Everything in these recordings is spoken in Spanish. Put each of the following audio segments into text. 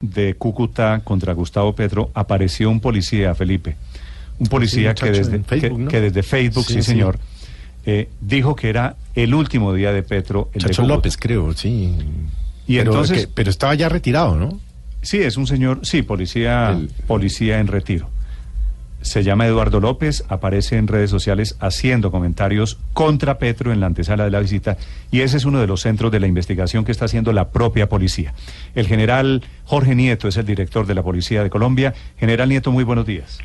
De Cúcuta contra Gustavo Petro apareció un policía, Felipe. Un policía que, desde, Facebook, que, ¿no? que desde Facebook, sí, Sí, sí. señor, eh, dijo que era el último día de Petro. El Chacho. López, creo, sí. Y pero, entonces- que- pero estaba ya retirado, ¿no? Sí, es un señor, sí, policía, El- policía en retiro. Se llama Eduardo López, aparece en redes sociales haciendo comentarios contra Petro en la antesala de la visita y ese es uno de los centros de la investigación que está haciendo la propia policía. El general Jorge Nieto es el director de la Policía de Colombia. General Nieto, muy buenos días.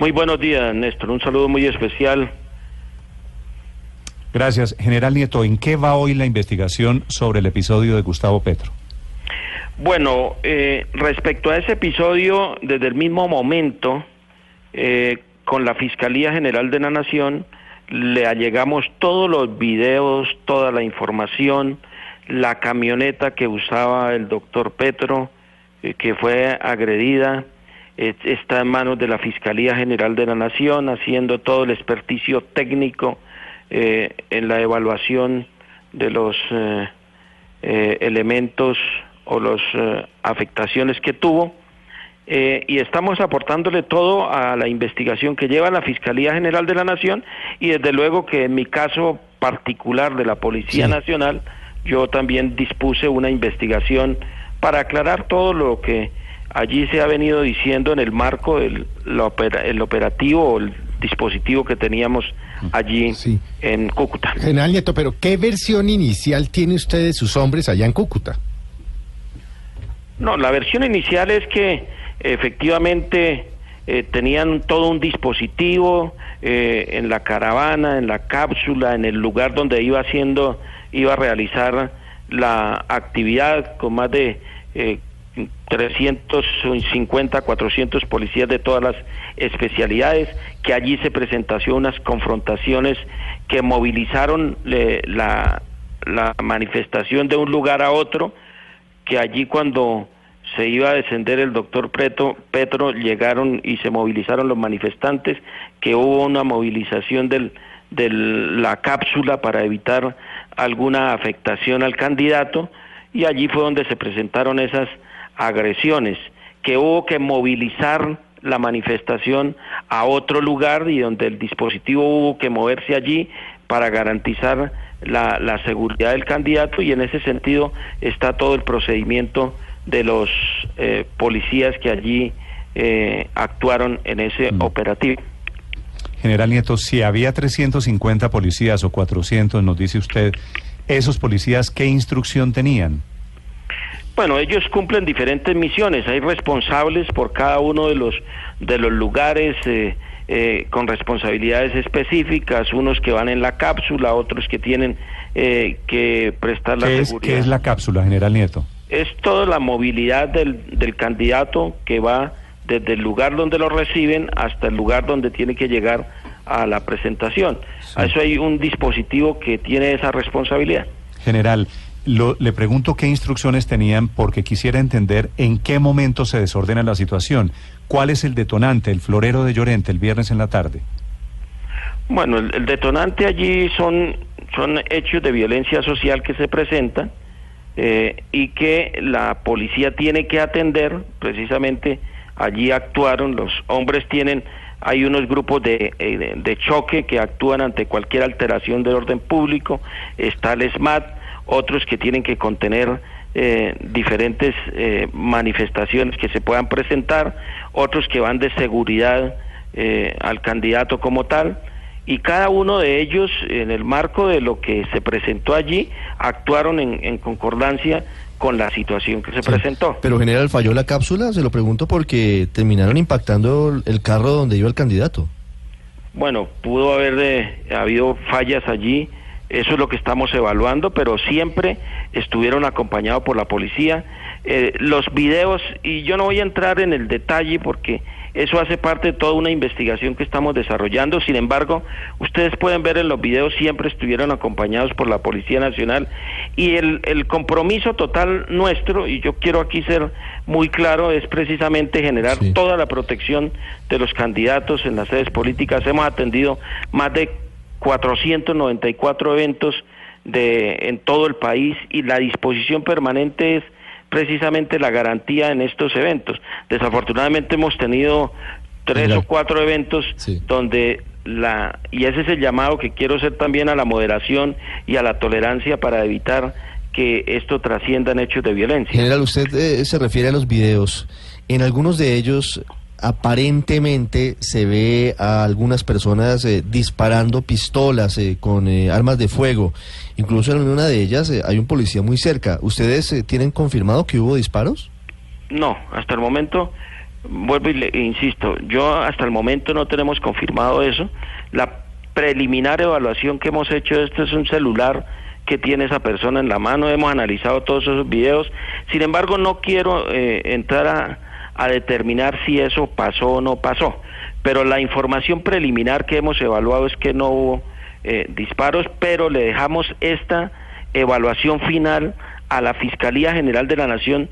Muy buenos días, Néstor. Un saludo muy especial. Gracias. General Nieto, ¿en qué va hoy la investigación sobre el episodio de Gustavo Petro? Bueno, eh, respecto a ese episodio, desde el mismo momento, eh, con la Fiscalía General de la Nación, le allegamos todos los videos, toda la información, la camioneta que usaba el doctor Petro, eh, que fue agredida, eh, está en manos de la Fiscalía General de la Nación, haciendo todo el experticio técnico eh, en la evaluación de los eh, elementos o las afectaciones que tuvo. Eh, y estamos aportándole todo a la investigación que lleva la Fiscalía General de la Nación y desde luego que en mi caso particular de la Policía Sí. Nacional, yo también dispuse una investigación para aclarar todo lo que allí se ha venido diciendo en el marco del la opera- el operativo o el dispositivo que teníamos allí Sí. en Cúcuta. General Nieto, pero ¿qué versión inicial tiene usted de sus hombres allá en Cúcuta? No, la versión inicial es que efectivamente eh, tenían todo un dispositivo eh, en la caravana, en la cápsula, en el lugar donde iba haciendo, iba a realizar la actividad con más de eh, 350, 400 policías de todas las especialidades, que allí se presentación unas confrontaciones que movilizaron la, la manifestación de un lugar a otro, que allí cuando se iba a descender el doctor Petro, llegaron y se movilizaron los manifestantes, que hubo una movilización de la cápsula para evitar alguna afectación al candidato y allí fue donde se presentaron esas agresiones, que hubo que movilizar la manifestación a otro lugar y donde el dispositivo hubo que moverse allí para garantizar la seguridad del candidato y en ese sentido está todo el procedimiento de los eh, policías que allí eh, actuaron en ese Mm. operativo. General Nieto, si había 350 policías o 400, nos dice usted, ¿esos policías qué instrucción tenían? Bueno, ellos cumplen diferentes misiones. Hay responsables por cada uno de los de los lugares eh, eh, con responsabilidades específicas. Unos que van en la cápsula, otros que tienen eh, que prestar la ¿Qué es, seguridad. qué es la cápsula, General Nieto? Es toda la movilidad del, del candidato que va desde el lugar donde lo reciben hasta el lugar donde tiene que llegar a la presentación. A eso hay un dispositivo que tiene esa responsabilidad. General, lo- le pregunto qué instrucciones tenían porque quisiera entender en qué momento se desordena la situación. ¿Cuál es el detonante, el florero de Llorente, el viernes en la tarde? Bueno, el, el detonante allí son, son hechos de violencia social que se presentan eh, y que la policía tiene que atender. Precisamente allí actuaron, los hombres tienen, hay unos grupos de, eh, de- choque que actúan ante cualquier alteración del orden público, está el SMAT, otros que tienen que contener eh, diferentes eh, manifestaciones que se puedan presentar, otros que van de seguridad al candidato como tal, y cada uno de ellos, en el marco de lo que se presentó allí, actuaron en, en concordancia con la situación que se Sí. presentó. Pero general, ¿falló la cápsula? Se lo pregunto porque terminaron impactando el carro donde iba el candidato. Bueno, pudo haber eh, habido fallas allí, eso es lo que estamos evaluando, pero siempre estuvieron acompañados por la policía. Eh, los videos, y yo no voy a entrar en el detalle porque eso hace parte de toda una investigación que estamos desarrollando. Sin embargo, ustedes pueden ver en los videos siempre estuvieron acompañados por la Policía Nacional y el, el compromiso total nuestro, y yo quiero aquí ser muy claro, es precisamente generar Sí. toda la protección de los candidatos en las sedes políticas. Hemos atendido más de 494 eventos de en todo el país y la disposición permanente es precisamente la garantía en estos eventos. Desafortunadamente hemos tenido tres o cuatro eventos Sí. donde la y ese es el llamado que quiero hacer también a la moderación y a la tolerancia para evitar que esto trascienda en hechos de violencia. General, usted eh, se refiere a los videos. En algunos de ellos, aparentemente, se ve a algunas personas eh, disparando pistolas eh, con eh, armas de fuego. Incluso en una de ellas eh, hay un policía muy cerca. ¿Ustedes eh, tienen confirmado que hubo disparos? No, hasta el momento, vuelvo y le insisto, yo hasta el momento no tenemos confirmado eso. La preliminar evaluación que hemos hecho, esto es un celular que tiene esa persona en la mano, hemos analizado todos esos videos. Sin embargo, no quiero eh, entrar a, a determinar si eso pasó o no pasó, pero la información preliminar que hemos evaluado es que no hubo eh, disparos, pero le dejamos esta evaluación final a la Fiscalía General de la Nación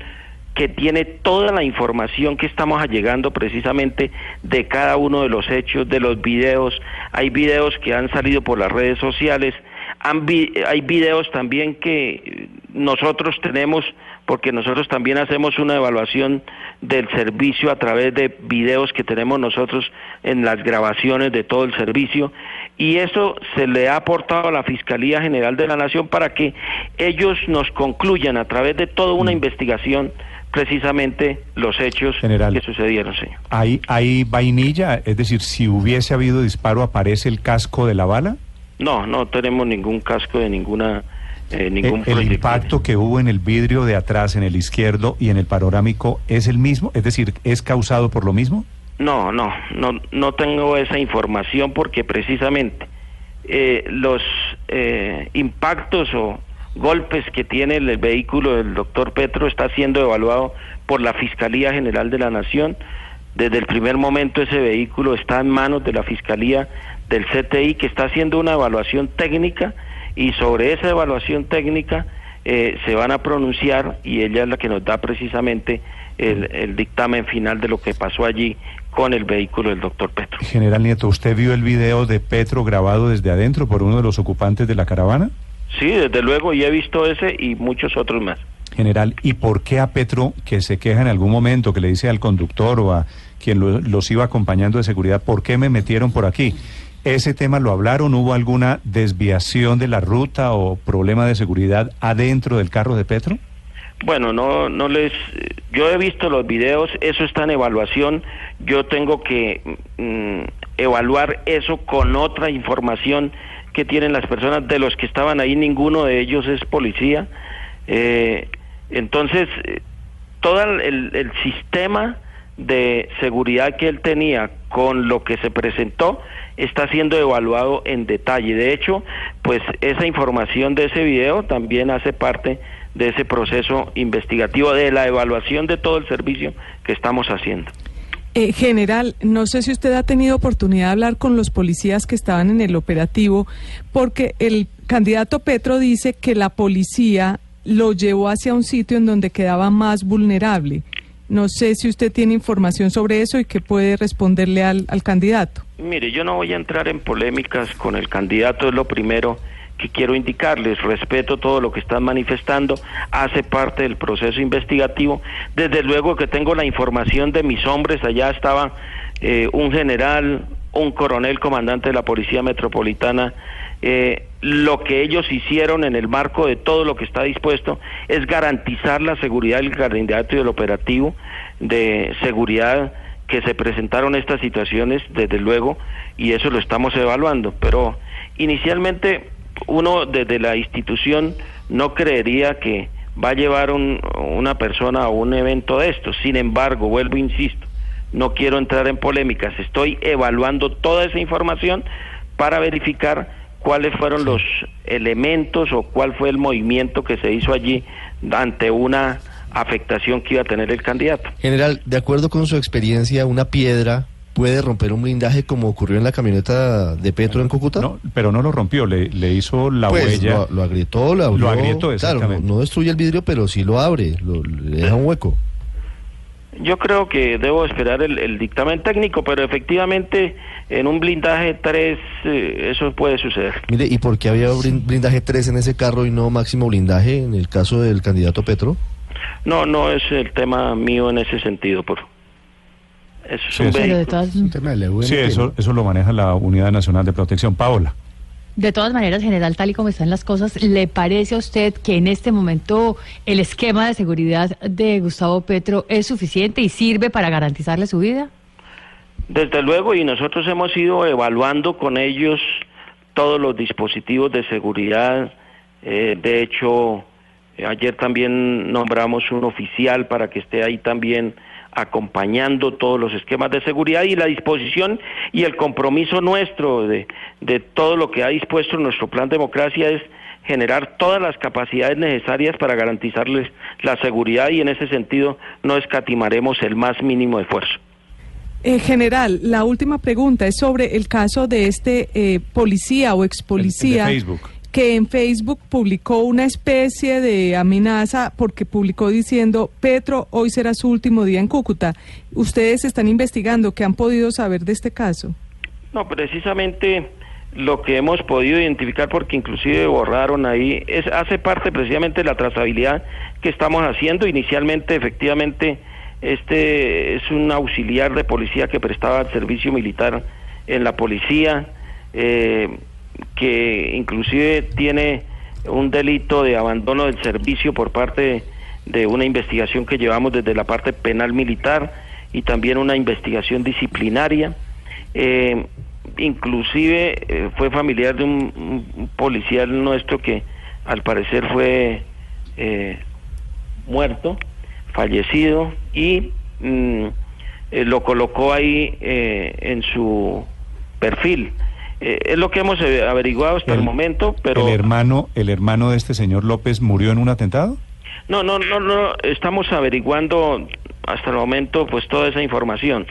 que tiene toda la información que estamos allegando precisamente de cada uno de los hechos, de los videos. Hay videos que han salido por las redes sociales, hay videos también que nosotros tenemos, porque nosotros también hacemos una evaluación del servicio a través de videos que tenemos nosotros en las grabaciones de todo el servicio, y eso se le ha aportado a la Fiscalía General de la Nación para que ellos nos concluyan a través de toda una investigación precisamente los hechos General. que sucedieron, señor. ¿Hay, ¿Hay vainilla? Es decir, si hubiese habido disparo, ¿aparece el casco de la bala? No, no tenemos ningún casco de ninguna eh, Eh, ¿El impacto que hubo en el vidrio de atrás, en el izquierdo y en el panorámico es el mismo? Es decir, ¿es causado por lo mismo? No, no, no, no tengo esa información porque precisamente eh, los impactos o golpes que tiene el, vehículo del doctor Petro está siendo evaluado por la Fiscalía General de la Nación. Desde el primer momento ese vehículo está en manos de la Fiscalía del CTI que está haciendo una evaluación técnica y sobre esa evaluación técnica eh, se van a pronunciar y ella es la que nos da precisamente el, el dictamen final de lo que pasó allí con el vehículo del doctor Petro. General Nieto, ¿usted vio el video de Petro grabado desde adentro por uno de los ocupantes de la caravana? Sí, desde luego, y he visto ese y muchos otros más. General, ¿y por qué a Petro, que se queja en algún momento, que le dice al conductor o a quien lo- los iba acompañando de seguridad, ¿por qué me metieron por aquí? ¿Ese tema lo hablaron? ¿Hubo alguna desviación de la ruta o problema de seguridad adentro del carro de Petro? Bueno, no, no les. Yo he visto los videos, eso está en evaluación. Yo tengo que mm, evaluar eso con otra información que tienen las personas de los que estaban ahí. Ninguno de ellos es policía. Eh, entonces, todo el sistema de seguridad que él tenía con lo que se presentó está siendo evaluado en detalle. De hecho, pues esa información de ese video también hace parte de ese proceso investigativo, de la evaluación de todo el servicio que estamos haciendo. Eh, general, no sé si usted ha tenido oportunidad de hablar con los policías que estaban en el operativo, porque el candidato Petro dice que la policía lo llevó hacia un sitio en donde quedaba más vulnerable. No sé si usted tiene información sobre eso y qué puede responderle al, al candidato. Mire, yo no voy a entrar en polémicas con el candidato, es lo primero que quiero indicarles. Respeto todo lo que están manifestando, hace parte del proceso investigativo. Desde luego que tengo la información de mis hombres, allá estaba eh, un general, un coronel comandante de la Policía Metropolitana. Eh, lo que ellos hicieron en el marco de todo lo que está dispuesto es garantizar la seguridad del candidato y del operativo de seguridad que se presentaron estas situaciones, desde luego, y eso lo estamos evaluando. Pero inicialmente uno desde la institución no creería que va a llevar un- una persona a un evento de estos. Sin embargo, vuelvo, insisto, no quiero entrar en polémicas, estoy evaluando toda esa información para verificar cuáles fueron los elementos o cuál fue el movimiento que se hizo allí ante una afectación que iba a tener el candidato. General, de acuerdo con su experiencia, una piedra puede romper un blindaje como ocurrió en la camioneta de Petro en Cúcuta? No, pero no lo rompió, le, le hizo la Pues, huella. Lo, lo agrietó, lo abrió. Lo agrietó, Claro, no, exactamente. no destruye el vidrio, pero sí lo abre, lo- le deja un hueco. Yo creo que debo esperar el, el dictamen técnico, pero efectivamente en un blindaje 3 eh, eso puede suceder. Mire, ¿y por qué había blin- blindaje 3 en ese carro y no máximo blindaje en el caso del candidato Petro? No, no es el tema mío en ese sentido, por eso es Sí, un eso- de todas, Un tema de la UNP, Sí, eso, ¿no? eso lo maneja la Unidad Nacional de Protección. Paola. De todas maneras, general, tal y como están las cosas, ¿le parece a usted que en este momento el esquema de seguridad de Gustavo Petro es suficiente y sirve para garantizarle su vida? Desde luego, y nosotros hemos ido evaluando con ellos todos los dispositivos de seguridad. Eh, de hecho, ayer también nombramos un oficial para que esté ahí también acompañando todos los esquemas de seguridad y la disposición y el compromiso nuestro de, de todo lo que ha dispuesto nuestro plan democracia es generar todas las capacidades necesarias para garantizarles la seguridad y en ese sentido no escatimaremos el más mínimo esfuerzo. Eh, general, la última pregunta es sobre el caso de este eh, policía o ex policía El- el de Facebook. Que en Facebook publicó una especie de amenaza porque publicó diciendo Petro hoy será su último día en Cúcuta. Ustedes están investigando, ¿qué han podido saber de este caso? No, precisamente lo que hemos podido identificar, porque inclusive borraron ahí, es, hace parte precisamente de la trazabilidad que estamos haciendo. Inicialmente, efectivamente, este es un auxiliar de policía que prestaba servicio militar en la policía, eh, que inclusive tiene un delito de abandono del servicio por parte de una investigación que llevamos desde la parte penal militar y también una investigación disciplinaria. Eh, inclusive eh, fue familiar de un, un policial nuestro que al parecer fue eh, muerto, fallecido y mm, eh, lo colocó ahí eh, en su perfil. Eh, es lo que hemos eh, averiguado hasta el, El- momento, pero ¿El hermano, ¿El hermano de este señor López murió en un atentado? no, no, no, no, estamos averiguando hasta el momento pues toda esa información.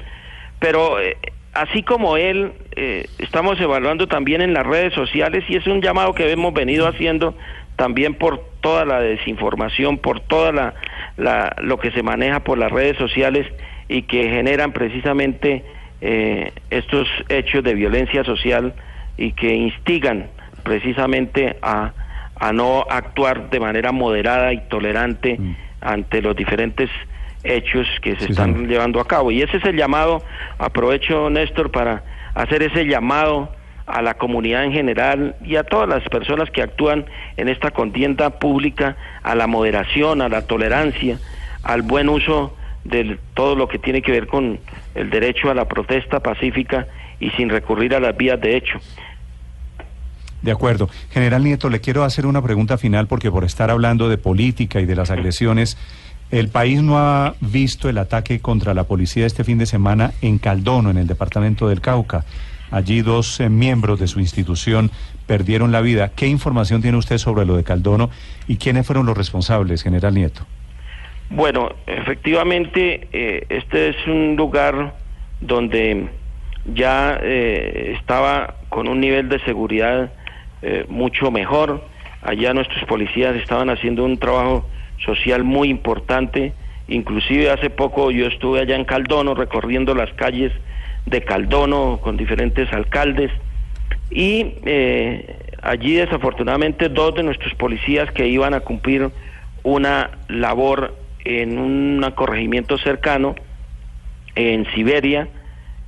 Pero eh, así como él, eh, estamos evaluando también en las redes sociales y es un llamado que hemos venido haciendo también por toda la desinformación, por toda la, la- lo que se maneja por las redes sociales y que generan precisamente eh, estos hechos de violencia social y que instigan precisamente a, a no actuar de manera moderada y tolerante ante los diferentes hechos que se Sí, están señor. llevando a cabo. Y ese es el llamado, aprovecho Néstor para hacer ese llamado a la comunidad en general y a todas las personas que actúan en esta contienda pública a la moderación, a la tolerancia, al buen uso de todo lo que tiene que ver con el derecho a la protesta pacífica y sin recurrir a las vías de hecho. De acuerdo. General Nieto, le quiero hacer una pregunta final porque por estar hablando de política y de las agresiones, el país no ha visto el ataque contra la policía este fin de semana en Caldono, en el departamento del Cauca. Allí dos eh, miembros de su institución perdieron la vida. ¿Qué información tiene usted sobre lo de Caldono y quiénes fueron los responsables, General Nieto? Bueno, efectivamente, eh, este es un lugar donde ya eh, estaba con un nivel de seguridad eh, mucho mejor. Allá nuestros policías estaban haciendo un trabajo social muy importante. Inclusive hace poco yo estuve allá en Caldono recorriendo las calles de Caldono con diferentes alcaldes y eh, allí desafortunadamente dos de nuestros policías que iban a cumplir una labor en un corregimiento cercano en Siberia,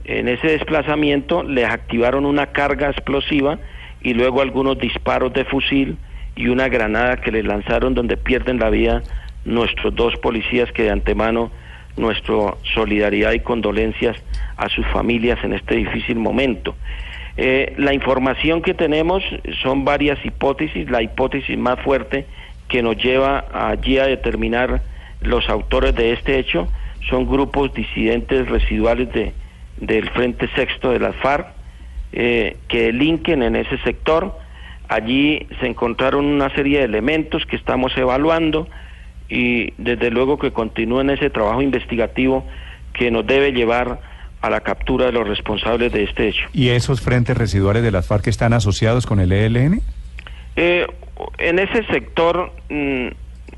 en ese desplazamiento les activaron una carga explosiva y luego algunos disparos de fusil y una granada que les lanzaron donde pierden la vida nuestros dos policías que de antemano nuestra solidaridad y condolencias a sus familias en este difícil momento. Eh, la información que tenemos son varias hipótesis, la hipótesis más fuerte que nos lleva allí a determinar los autores de este hecho son grupos disidentes residuales de, del Frente Sexto de las FARC eh, que delinquen en ese sector. Allí se encontraron una serie de elementos que estamos evaluando y desde luego que continúen ese trabajo investigativo que nos debe llevar a la captura de los responsables de este hecho. ¿Y esos frentes residuales de las FARC están asociados con el ELN? Eh, en ese sector, mm,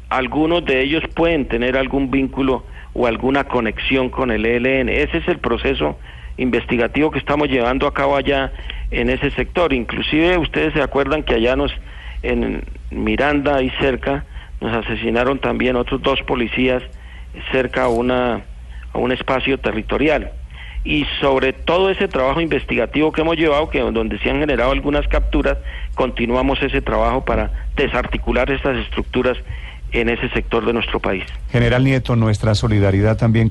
algunos de ellos pueden tener algún vínculo o alguna conexión con el ELN. Ese es el proceso investigativo que estamos llevando a cabo allá en ese sector. Inclusive ustedes se acuerdan que allá nos, en Miranda y cerca, nos asesinaron también otros dos policías cerca a, una, a un espacio territorial. Y sobre todo ese trabajo investigativo que hemos llevado, que donde se han generado algunas capturas, continuamos ese trabajo para desarticular estas estructuras en ese sector de nuestro país. General Nieto, nuestra solidaridad también